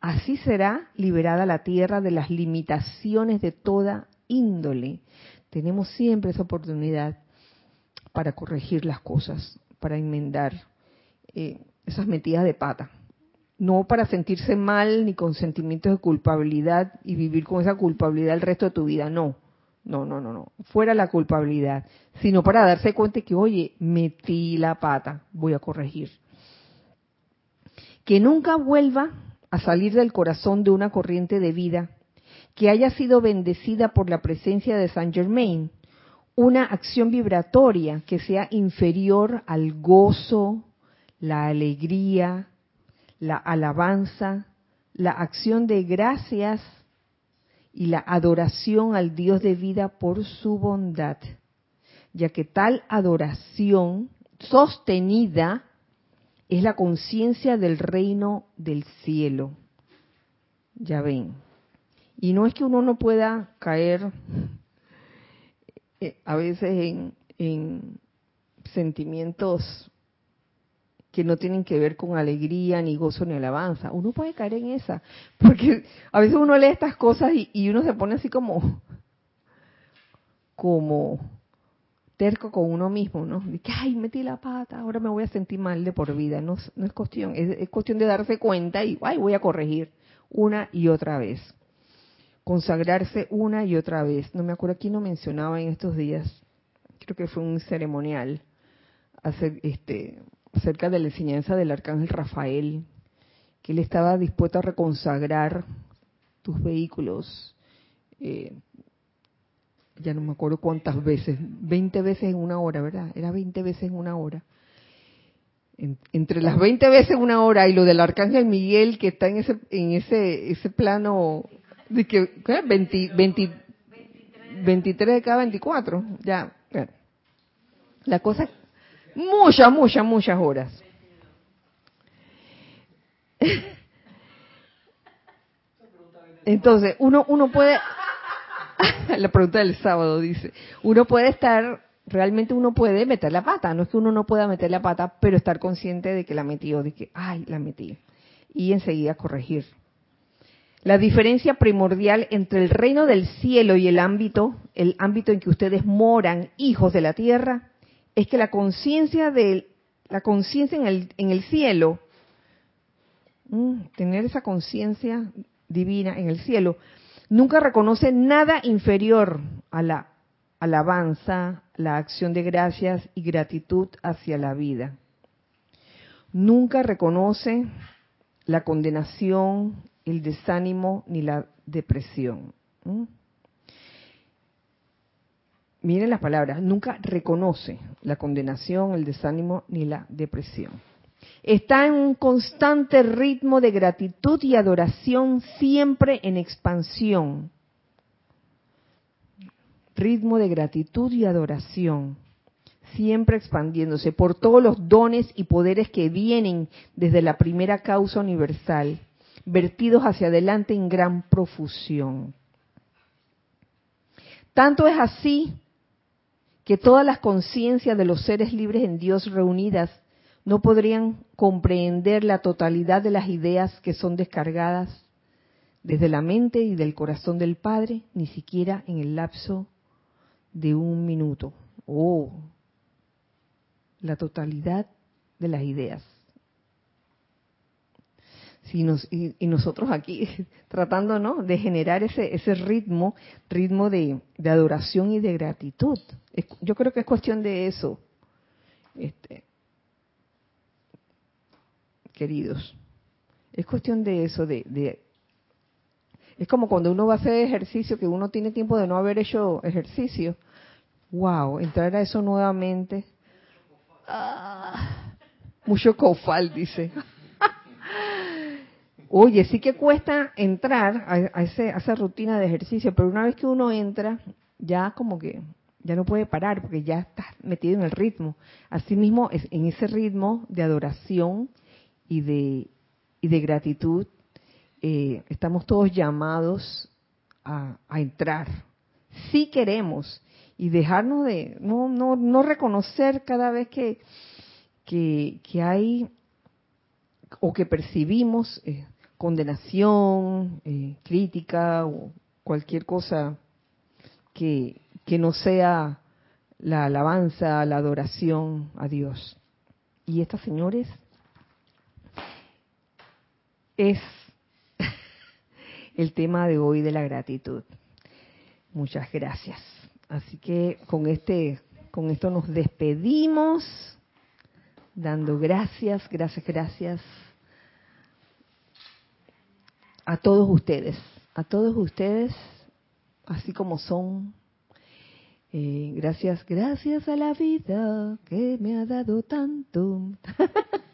Speaker 1: Así será liberada la Tierra de las limitaciones de toda índole. Tenemos siempre esa oportunidad para corregir las cosas, para enmendar eh, esas metidas de pata. No para sentirse mal ni con sentimientos de culpabilidad y vivir con esa culpabilidad el resto de tu vida, no. No, no, no, no. Fuera la culpabilidad, sino para darse cuenta que, oye, metí la pata, voy a corregir. Que nunca vuelva a salir del corazón de una corriente de vida que haya sido bendecida por la presencia de Saint Germain, una acción vibratoria que sea inferior al gozo, la alegría, la alabanza, la acción de gracias y la adoración al Dios de vida por su bondad, ya que tal adoración sostenida es la conciencia del reino del cielo. Ya ven. Y no es que uno no pueda caer eh, a veces en, en sentimientos que no tienen que ver con alegría, ni gozo, ni alabanza. Uno puede caer en esa, porque a veces uno lee estas cosas y, uno se pone así como, como terco con uno mismo, ¿no? De que, ay, metí la pata, ahora me voy a sentir mal de por vida. No, no es cuestión, es, cuestión de darse cuenta y, ay, voy a corregir una y otra vez. Consagrarse una y otra vez. No me acuerdo quién lo mencionaba en estos días. Creo que fue un ceremonial. Este, acerca de la enseñanza del arcángel Rafael, que él estaba dispuesto a reconsagrar tus vehículos, eh, ya no me acuerdo cuántas veces, 20 veces en una hora, ¿verdad? Era 20 veces en una hora. entre las 20 veces una hora y lo del arcángel Miguel que está en ese en ese ese plano de que 20, 23 de cada 24, ya, La cosa Muchas, muchas, muchas horas. Entonces, uno, uno puede, la pregunta del sábado dice, uno puede estar, realmente uno puede meter la pata, no es que uno no pueda meter la pata, pero estar consciente de que la metió, de que, ay, la metí, y enseguida corregir. La diferencia primordial entre el reino del cielo y el ámbito, el ámbito en que ustedes moran, hijos de la tierra, es que la conciencia de la conciencia en el, en el cielo, mm, tener esa conciencia divina en el cielo, nunca reconoce nada inferior a la alabanza, la acción de gracias y gratitud hacia la vida. Nunca reconoce la condenación, el desánimo ni la depresión. miren las palabras, nunca reconoce la condenación, el desánimo ni la depresión. Está en un constante ritmo de gratitud y adoración siempre en expansión. Ritmo de gratitud y adoración, siempre expandiéndose por todos los dones y poderes que vienen desde la primera causa universal, vertidos hacia adelante en gran profusión. Tanto es así que todas las conciencias de los seres libres en Dios reunidas no podrían comprender la totalidad de las ideas que son descargadas desde la mente y del corazón del Padre, ni siquiera en el lapso de un minuto. Oh, la totalidad de las ideas y, nosotros aquí tratando ¿no? de generar ese, ese ritmo, ritmo de, adoración y de gratitud. yo creo que es cuestión de eso, este, queridos. Es cuestión de eso, de, de, es como cuando uno va a hacer ejercicio, que uno tiene tiempo de no haber hecho ejercicio. Wow, entrar a eso nuevamente. Ah, mucho cofal, dice. Oye, sí que cuesta entrar a, esa rutina de ejercicio, pero una vez que uno entra, ya como que ya no puede parar porque ya está metido en el ritmo. Asimismo, en ese ritmo de adoración y de, y de gratitud, eh, estamos todos llamados a, entrar. Si queremos y dejarnos de no, no, no reconocer cada vez que, que, hay o que percibimos eh, condenación, eh, crítica o cualquier cosa que, no sea la alabanza, la adoración a Dios. Y estas señores es el tema de hoy de la gratitud. Muchas gracias. Así que con este con esto nos despedimos dando gracias, gracias, gracias a todos ustedes, a todos ustedes, así como son. Eh, gracias, gracias a la vida que me ha dado tanto.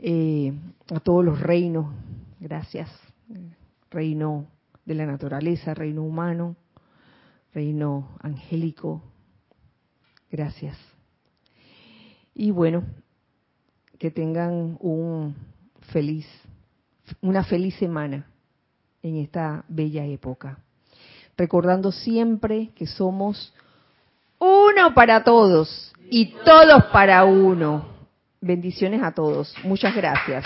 Speaker 1: Eh, a todos los reinos, gracias. Reino de la naturaleza, reino humano, reino angélico, gracias. Y bueno, que tengan un feliz, una feliz semana en esta bella época. Recordando siempre que somos uno para todos y todos para uno. Bendiciones a todos. Muchas gracias.